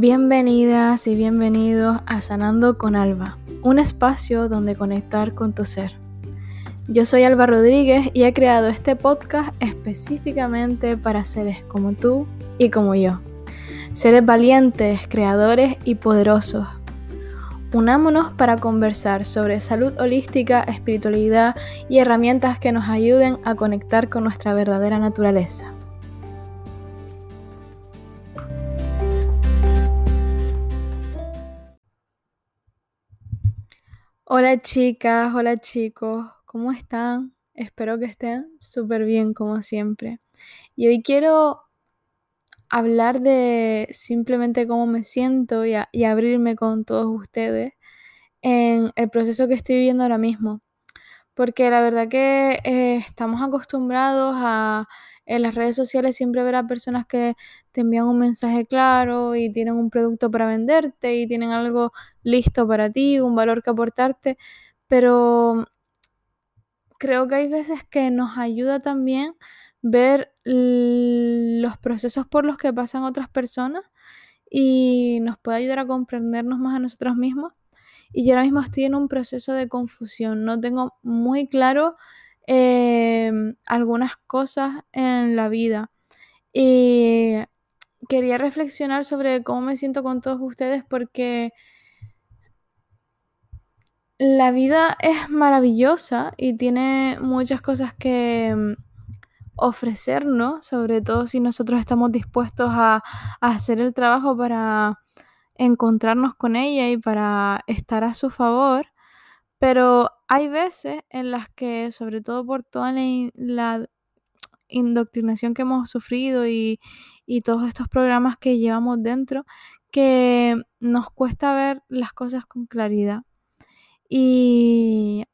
Bienvenidas y bienvenidos a Sanando con Alba, un espacio donde conectar con tu ser. Yo soy Alba Rodríguez y he creado este podcast específicamente para seres como tú y como yo. Seres valientes, creadores y poderosos. Unámonos para conversar sobre salud holística, espiritualidad y herramientas que nos ayuden a conectar con nuestra verdadera naturaleza. Hola chicas, hola chicos, ¿cómo están? Espero que estén súper bien como siempre. Y hoy quiero hablar de simplemente cómo me siento y, abrirme con todos ustedes en el proceso que estoy viviendo ahora mismo. Porque la verdad que eh, estamos acostumbrados a en las redes sociales siempre ver a personas que te envían un mensaje claro y tienen un producto para venderte y tienen algo listo para ti, un valor que aportarte, pero creo que hay veces que nos ayuda también ver los procesos por los que pasan otras personas y nos puede ayudar a comprendernos más a nosotros mismos. Y yo ahora mismo estoy en un proceso de confusión, no tengo muy claro Em, algunas cosas en la vida. Y quería reflexionar sobre cómo me siento con todos ustedes porque la vida es maravillosa y tiene muchas cosas que em, ofrecernos, sobre todo si nosotros estamos dispuestos a, a hacer el trabajo para encontrarnos con ella y para estar a su favor. Pero hay veces en las que, sobre todo por toda la, indoctrinación que hemos sufrido y, todos estos programas que llevamos dentro, que nos cuesta ver las cosas con claridad. Y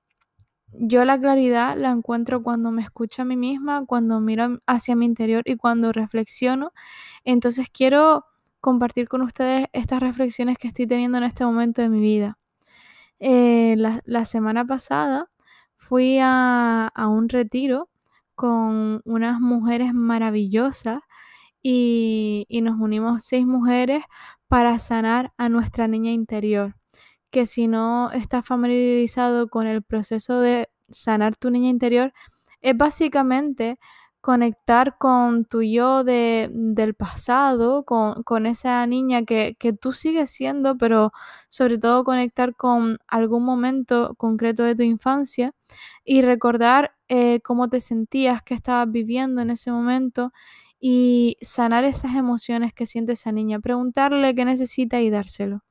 yo la claridad la encuentro cuando me escucho a mí misma, cuando miro hacia mi interior y cuando reflexiono. Entonces quiero compartir con ustedes estas reflexiones que estoy teniendo en este momento de mi vida. Eh, la, semana pasada fui a, un retiro con unas mujeres maravillosas y, y, nos unimos seis mujeres para sanar a nuestra niña interior. Que si no estás familiarizado con el proceso de sanar tu niña interior, es básicamente conectar con tu yo de, del pasado, con, esa niña que, tú sigues siendo, pero sobre todo conectar con algún momento concreto de tu infancia y recordar eh, cómo te sentías, qué estabas viviendo en ese momento y sanar esas emociones que siente esa niña, preguntarle qué necesita y dárselo.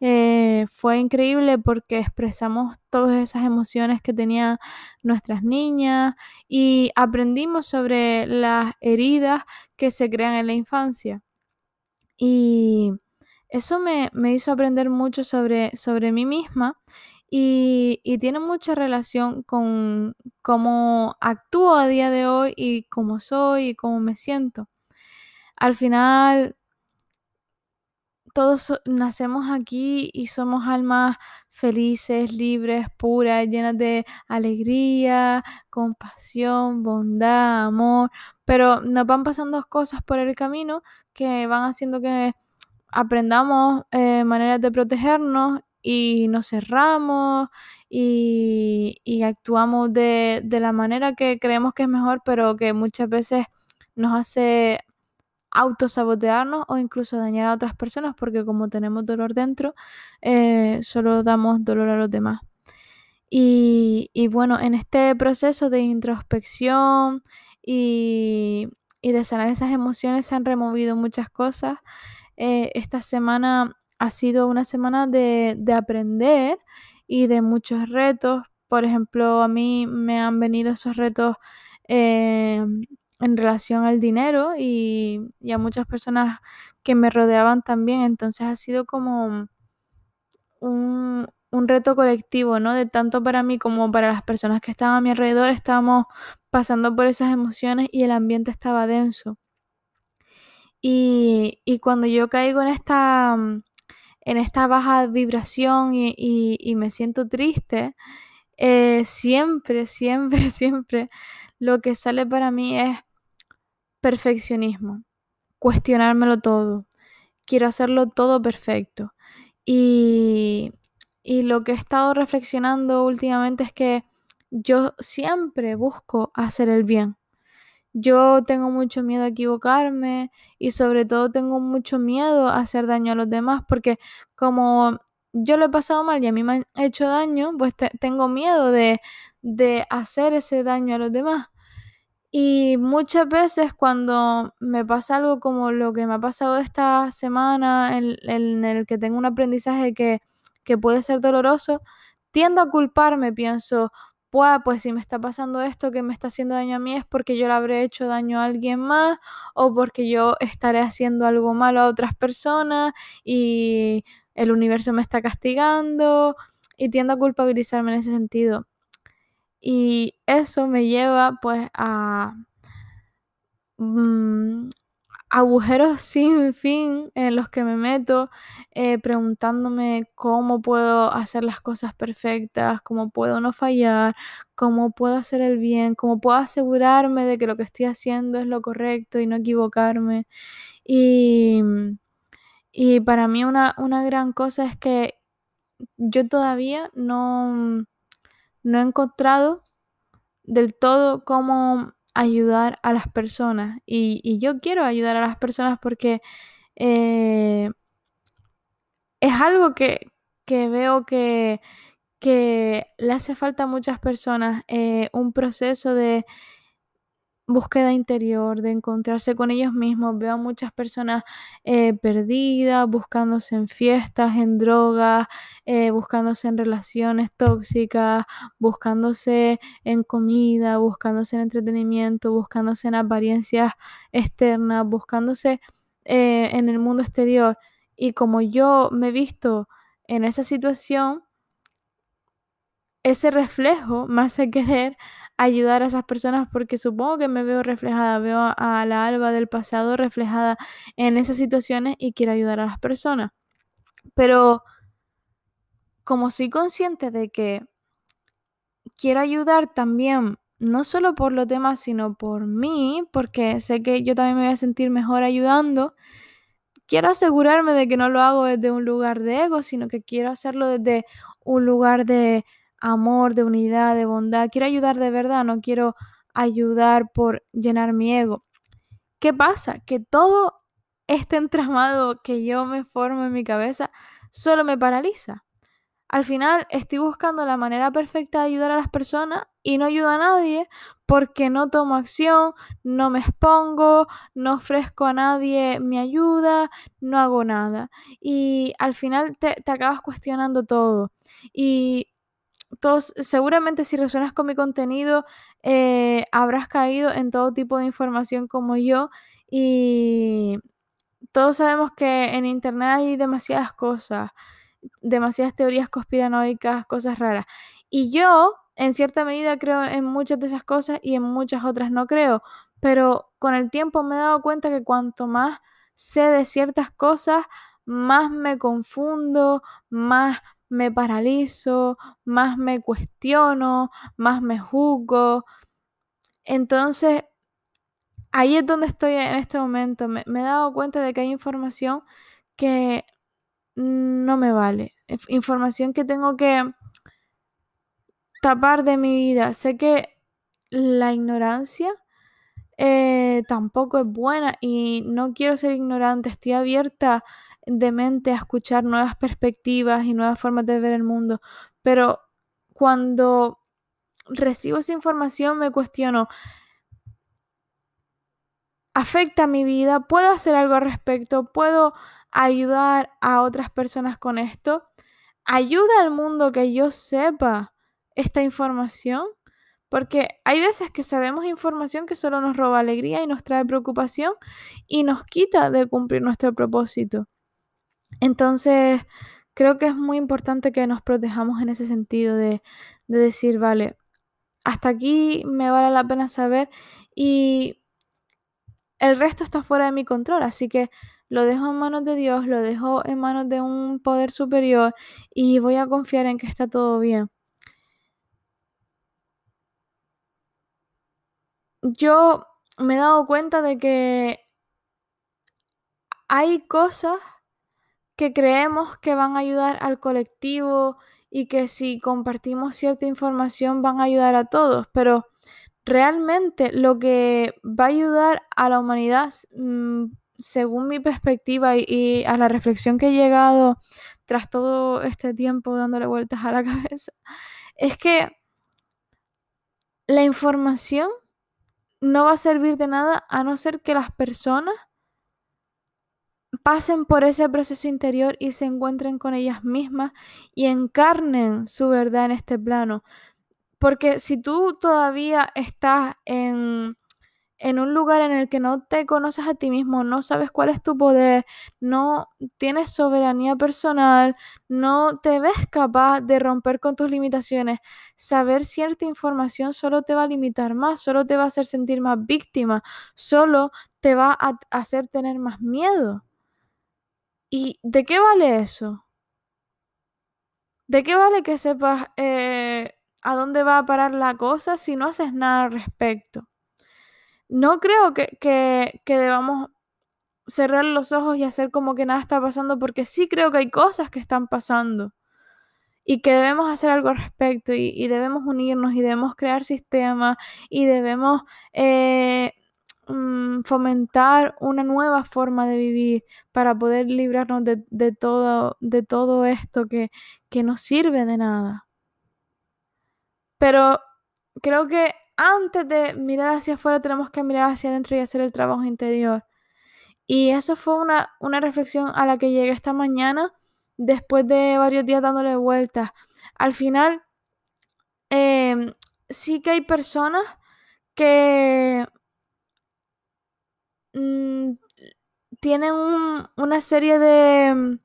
Eh, fue increíble porque expresamos todas esas emociones que tenían nuestras niñas y aprendimos sobre las heridas que se crean en la infancia. Y eso me, hizo aprender mucho sobre, sobre mí misma y, y, tiene mucha relación con cómo actúo a día de hoy y cómo soy y cómo me siento. Al final, todos nacemos aquí y somos almas felices, libres, puras, llenas de alegría, compasión, bondad, amor, pero nos van pasando cosas por el camino que van haciendo que aprendamos eh, maneras de protegernos y nos cerramos y, actuamos de, de la manera que creemos que es mejor, pero que muchas veces nos hace autosabotearnos o incluso dañar a otras personas porque como tenemos dolor dentro, eh, solo damos dolor a los demás. Y, bueno, en este proceso de introspección y, de sanar esas emociones se han removido muchas cosas. Eh, esta semana ha sido una semana de, aprender y de muchos retos. Por ejemplo, a mí me han venido esos retos eh, en relación al dinero y, a muchas personas que me rodeaban también. Entonces ha sido como un, reto colectivo, ¿no? De tanto para mí como para las personas que estaban a mi alrededor, estábamos pasando por esas emociones y el ambiente estaba denso. Y, cuando yo caigo en esta, en esta baja vibración y, me siento triste, eh, siempre, siempre, siempre lo que sale para mí es perfeccionismo, cuestionármelo todo. quiero hacerlo todo perfecto. Y, y lo que he estado reflexionando últimamente es que yo siempre busco hacer el bien. Yo tengo mucho miedo a equivocarme y sobre todo tengo mucho miedo a hacer daño a los demás porque como yo lo he pasado mal y a mí me han hecho daño, pues tengo miedo de, de hacer ese daño a los demás. Y muchas veces cuando me pasa algo como lo que me ha pasado esta semana, en, el que tengo un aprendizaje que, que puede ser doloroso, tiendo a culparme, pienso, pues si me está pasando esto que me está haciendo daño a mí es porque yo le habré hecho daño a alguien más o porque yo estaré haciendo algo malo a otras personas y el universo me está castigando y tiendo a culpabilizarme en ese sentido. Y eso me lleva pues a mm, agujeros sin fin en los que me meto eh, preguntándome cómo puedo hacer las cosas perfectas, cómo puedo no fallar, cómo puedo hacer el bien, cómo puedo asegurarme de que lo que estoy haciendo es lo correcto y no equivocarme. Y, y para mí una, una gran cosa es que yo todavía no, no he encontrado del todo cómo ayudar a las personas. Y, yo quiero ayudar a las personas porque eh, es algo que, veo que, que, le hace falta a muchas personas, eh, un proceso de búsqueda interior, de encontrarse con ellos mismos. Veo a muchas personas eh, perdidas, buscándose en fiestas, en drogas, eh, buscándose en relaciones tóxicas, buscándose en comida, buscándose en entretenimiento, buscándose en apariencias externas, buscándose eh, en el mundo exterior. Y como yo me he visto en esa situación, ese reflejo me hace querer ayudar a esas personas porque supongo que me veo reflejada, veo a la Alba del pasado reflejada en esas situaciones y quiero ayudar a las personas. Pero como soy consciente de que quiero ayudar también, no solo por los demás, sino por mí, porque sé que yo también me voy a sentir mejor ayudando, quiero asegurarme de que no lo hago desde un lugar de ego, sino que quiero hacerlo desde un lugar de amor, de unidad, de bondad. Quiero ayudar de verdad, no quiero ayudar por llenar mi ego. ¿Qué pasa? Que todo este entramado que yo me formo en mi cabeza solo me paraliza. Al final estoy buscando la manera perfecta de ayudar a las personas y no ayudo a nadie porque no tomo acción, no me expongo, no ofrezco a nadie mi ayuda, no hago nada. Y al final te, te acabas cuestionando todo. Y todos, seguramente si resuenas con mi contenido, eh, habrás caído en todo tipo de información como yo y todos sabemos que en internet hay demasiadas cosas, demasiadas teorías conspiranoicas, cosas raras. Y yo, en cierta medida, creo en muchas de esas cosas y en muchas otras no creo. Pero con el tiempo me he dado cuenta que cuanto más sé de ciertas cosas, más me confundo, más me paralizo, más me cuestiono, más me juzgo. Entonces, ahí es donde estoy en este momento. Me, he dado cuenta de que hay información que no me vale. Información que tengo que tapar de mi vida. Sé que la ignorancia eh, tampoco es buena y no quiero ser ignorante. Estoy abierta de mente a escuchar nuevas perspectivas y nuevas formas de ver el mundo. Pero cuando recibo esa información me cuestiono, ¿afecta mi vida? ¿Puedo hacer algo al respecto? ¿Puedo ayudar a otras personas con esto? ¿Ayuda al mundo que yo sepa esta información? Porque hay veces que sabemos información que solo nos roba alegría y nos trae preocupación y nos quita de cumplir nuestro propósito. Entonces, creo que es muy importante que nos protejamos en ese sentido de, decir, vale, hasta aquí me vale la pena saber y el resto está fuera de mi control, así que lo dejo en manos de Dios, lo dejo en manos de un poder superior y voy a confiar en que está todo bien. Yo me he dado cuenta de que hay cosas que creemos que van a ayudar al colectivo y que si compartimos cierta información van a ayudar a todos, pero realmente lo que va a ayudar a la humanidad, mm, según mi perspectiva y, a la reflexión que he llegado tras todo este tiempo dándole vueltas a la cabeza, es que la información no va a servir de nada a no ser que las personas pasen por ese proceso interior y se encuentren con ellas mismas y encarnen su verdad en este plano. Porque si tú todavía estás en, en un lugar en el que no te conoces a ti mismo, no sabes cuál es tu poder, no tienes soberanía personal, no te ves capaz de romper con tus limitaciones, saber cierta información solo te va a limitar más, solo te va a hacer sentir más víctima, solo te va a hacer tener más miedo. ¿Y de qué vale eso? ¿De qué vale que sepas eh, a dónde va a parar la cosa si no haces nada al respecto? No creo que, que, debamos cerrar los ojos y hacer como que nada está pasando, porque sí creo que hay cosas que están pasando y que debemos hacer algo al respecto y, debemos unirnos y debemos crear sistemas y debemos eh, Mm, fomentar una nueva forma de vivir para poder librarnos de, todo, de todo esto que, que no sirve de nada. Pero creo que antes de mirar hacia afuera tenemos que mirar hacia adentro y hacer el trabajo interior. Y eso fue una, una reflexión a la que llegué esta mañana después de varios días dándole vueltas. Al final, em, sí que hay personas que Mm, tienen una serie de,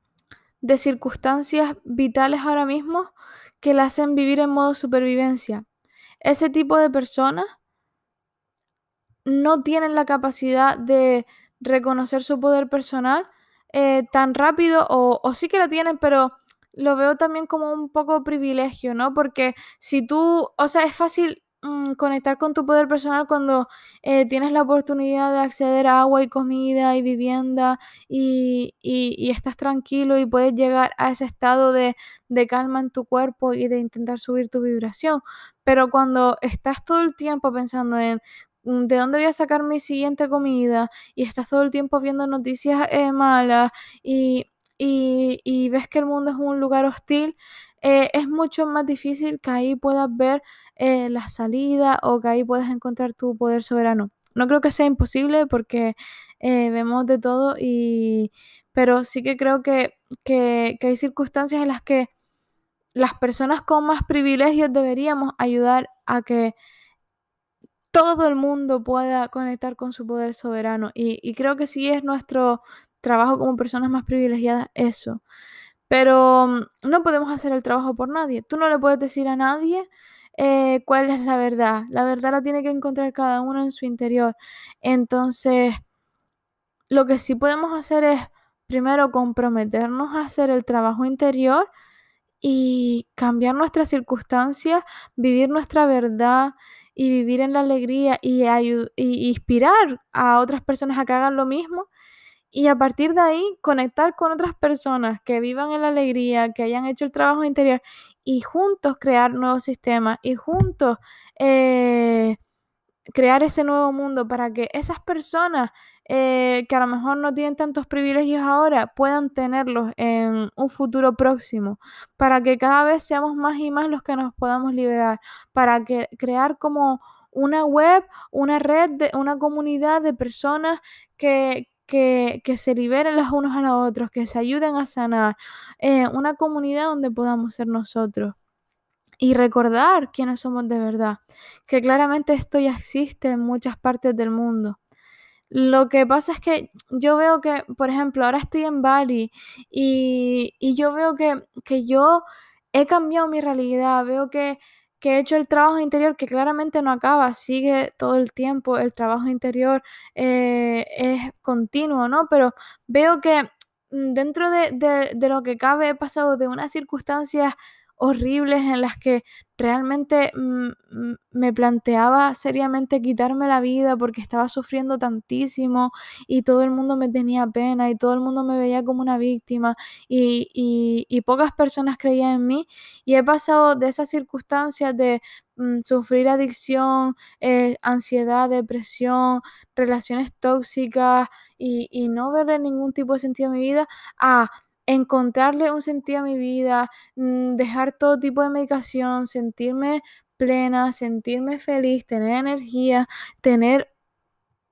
de circunstancias vitales ahora mismo que la hacen vivir en modo supervivencia. Ese tipo de personas no tienen la capacidad de reconocer su poder personal eh, tan rápido o, o, sí que la tienen, pero lo veo también como un poco privilegio, ¿no? Porque si tú, o sea, es fácil Mm, conectar con tu poder personal cuando eh, tienes la oportunidad de acceder a agua y comida y vivienda y, estás tranquilo y puedes llegar a ese estado de, de, calma en tu cuerpo y de intentar subir tu vibración. Pero cuando estás todo el tiempo pensando en mm, de dónde voy a sacar mi siguiente comida y estás todo el tiempo viendo noticias eh, malas y, y, ves que el mundo es un lugar hostil, eh, es mucho más difícil que ahí puedas ver eh, la salida o que ahí puedas encontrar tu poder soberano. No creo que sea imposible porque eh, vemos de todo, y, pero sí que creo que, que, hay circunstancias en las que las personas con más privilegios deberíamos ayudar a que todo el mundo pueda conectar con su poder soberano. Y, y, creo que sí es nuestro trabajo como personas más privilegiadas eso. Pero mm, no podemos hacer el trabajo por nadie. Tú no le puedes decir a nadie eh, cuál es la verdad. La verdad la tiene que encontrar cada uno en su interior. Entonces, lo que sí podemos hacer es, primero, comprometernos a hacer el trabajo interior y cambiar nuestras circunstancias, vivir nuestra verdad y vivir en la alegría y, y inspirar a otras personas a que hagan lo mismo y a partir de ahí conectar con otras personas que vivan en la alegría, que hayan hecho el trabajo interior y juntos crear nuevos sistemas y juntos eh, crear ese nuevo mundo para que esas personas eh, que a lo mejor no tienen tantos privilegios ahora puedan tenerlos en un futuro próximo, para que cada vez seamos más y más los que nos podamos liberar, para que crear como una web, una red, de, una comunidad de personas que, que, se liberen los unos a los otros, que se ayuden a sanar, eh, una comunidad donde podamos ser nosotros y recordar quiénes somos de verdad, que claramente esto ya existe en muchas partes del mundo. Lo que pasa es que yo veo que, por ejemplo, ahora estoy en Bali y, y yo veo que, que yo he cambiado mi realidad, veo que que he hecho el trabajo interior que claramente no acaba, sigue todo el tiempo, el trabajo interior eh, es continuo, ¿no? Pero veo que mm, dentro de, lo que cabe he pasado de unas circunstancias horribles en las que realmente mm, mm, me planteaba seriamente quitarme la vida porque estaba sufriendo tantísimo y todo el mundo me tenía pena y todo el mundo me veía como una víctima y, y, pocas personas creían en mí. Y he pasado de esas circunstancias de mm, sufrir adicción, eh, ansiedad, depresión, relaciones tóxicas y, y no verle ningún tipo de sentido en mi vida a encontrarle un sentido a mi vida, mm, dejar todo tipo de medicación, sentirme plena, sentirme feliz, tener energía, tener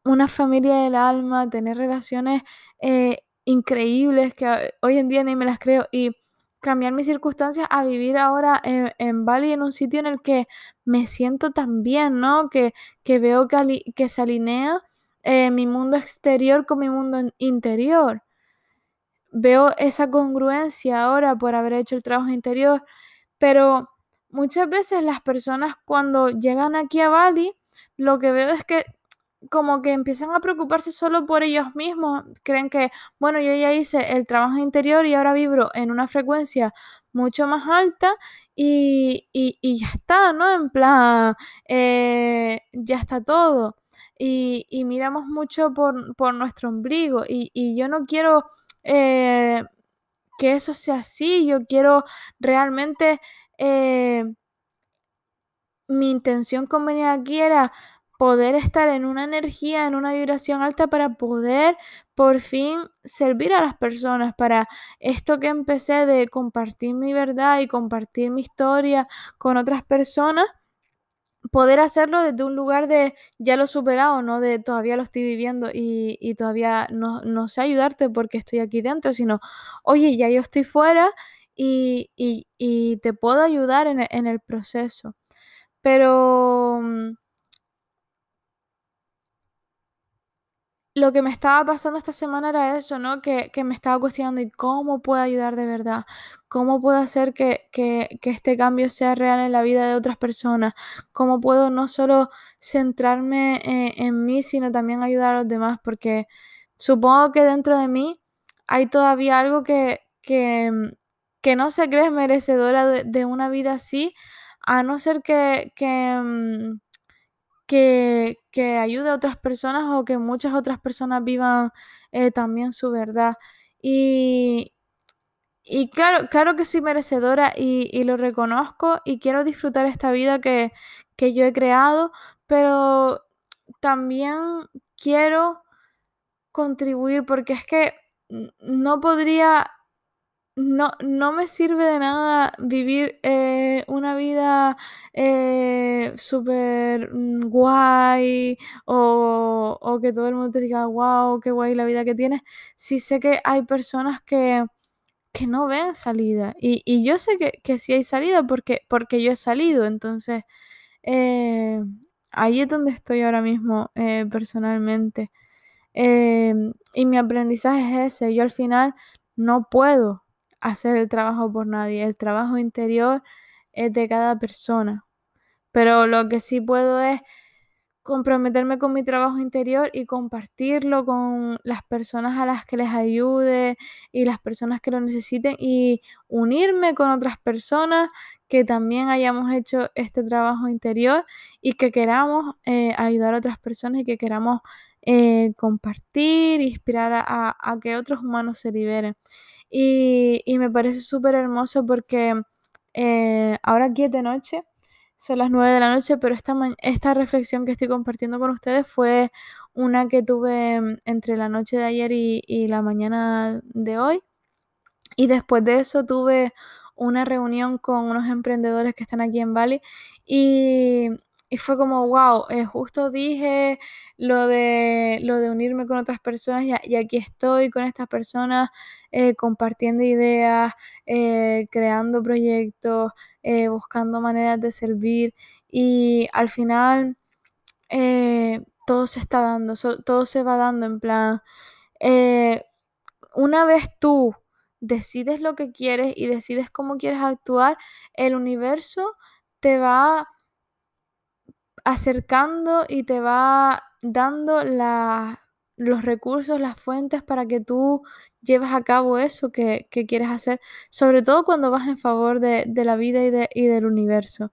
una familia del alma, tener relaciones eh, increíbles que hoy en día ni me las creo y cambiar mis circunstancias a vivir ahora en, Bali, en un sitio en el que me siento tan bien, ¿no? Que, que veo que, que se alinea eh, mi mundo exterior con mi mundo interior veo esa congruencia ahora por haber hecho el trabajo interior, pero muchas veces las personas cuando llegan aquí a Bali, lo que veo es que como que empiezan a preocuparse solo por ellos mismos, creen que, bueno, yo ya hice el trabajo interior y ahora vibro en una frecuencia mucho más alta y, ya está, ¿no? En plan, eh, ya está todo. Y, miramos mucho por, nuestro ombligo y, y yo no quiero eh, que eso sea así. Yo quiero realmente... Eh, mi intención con venir aquí era poder estar en una energía, en una vibración alta para poder por fin servir a las personas, para esto que empecé de compartir mi verdad y compartir mi historia con otras personas, poder hacerlo desde un lugar de ya lo he superado, no de todavía lo estoy viviendo y, todavía no, sé ayudarte porque estoy aquí dentro, sino, oye, ya yo estoy fuera y, te puedo ayudar en, en el proceso. Pero lo que me estaba pasando esta semana era eso, ¿no? Que, me estaba cuestionando y cómo puedo ayudar de verdad, cómo puedo hacer que, este cambio sea real en la vida de otras personas, cómo puedo no solo centrarme eh, en, mí, sino también ayudar a los demás, porque supongo que dentro de mí hay todavía algo que, que, mm, no se cree merecedora de, una vida así, a no ser que... que que, ayude a otras personas o que muchas otras personas vivan eh, también su verdad. Y, y claro, claro que soy merecedora y, lo reconozco y quiero disfrutar esta vida que, que yo he creado, pero también quiero contribuir porque es que no podría no, no me sirve de nada vivir eh, una vida eh, súper mm, guay o, que todo el mundo te diga, wow, qué guay la vida que tienes, si sé que hay personas que, no ven salida. Y, yo sé que, que sí hay salida porque, porque yo he salido, entonces eh, ahí es donde estoy ahora mismo personalmente. y mi aprendizaje es ese, yo al final no puedo hacer el trabajo por nadie. El trabajo interior es de cada persona. Pero lo que sí puedo es comprometerme con mi trabajo interior y compartirlo con las personas a las que les ayude y las personas que lo necesiten y unirme con otras personas que también hayamos hecho este trabajo interior y que queramos eh, ayudar a otras personas y que queramos eh, compartir, inspirar a, a que otros humanos se liberen. Y, me parece súper hermoso porque eh, ahora aquí es de noche, son las 9 de la noche, pero esta, esta reflexión que estoy compartiendo con ustedes fue una que tuve mm, entre la noche de ayer y, y la mañana de hoy. Y después de eso tuve una reunión con unos emprendedores que están aquí en Bali y y fue como, wow, eh, justo dije lo de, lo de unirme con otras personas y, aquí estoy con estas personas eh, compartiendo ideas, eh, creando proyectos, buscando maneras de servir y al final todo se está dando, todo se va dando en plan, una vez tú decides lo que quieres y decides cómo quieres actuar, el universo te va acercando y te va dando los recursos, las fuentes para que tú lleves a cabo eso que, quieres hacer, sobre todo cuando vas en favor de, la vida y, de, y del universo.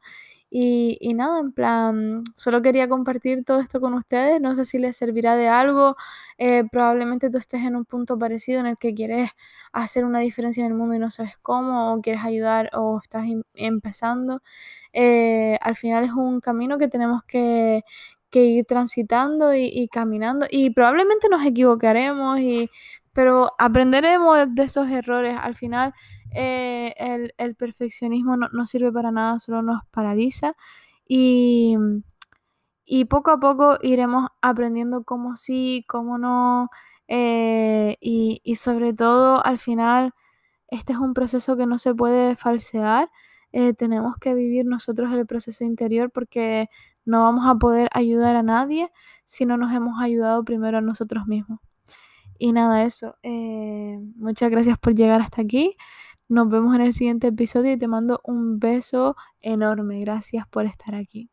Y, y, nada, en plan, solo quería compartir todo esto con ustedes. No sé si les servirá de algo. Eh, probablemente tú estés en un punto parecido en el que quieres hacer una diferencia en el mundo y no sabes cómo, o quieres ayudar o estás empezando. Eh, al final es un camino que tenemos que, que ir transitando y, caminando y probablemente nos equivocaremos y pero aprenderemos de esos errores al final eh, el, perfeccionismo no, sirve para nada solo nos paraliza y, poco a poco iremos aprendiendo cómo sí cómo no eh, y, y sobre todo al final este es un proceso que no se puede falsear eh, tenemos que vivir nosotros el proceso interior porque no vamos a poder ayudar a nadie si no nos hemos ayudado primero a nosotros mismos. Y nada, eso. Eh, muchas gracias por llegar hasta aquí. Nos vemos en el siguiente episodio y te mando un beso enorme. Gracias por estar aquí.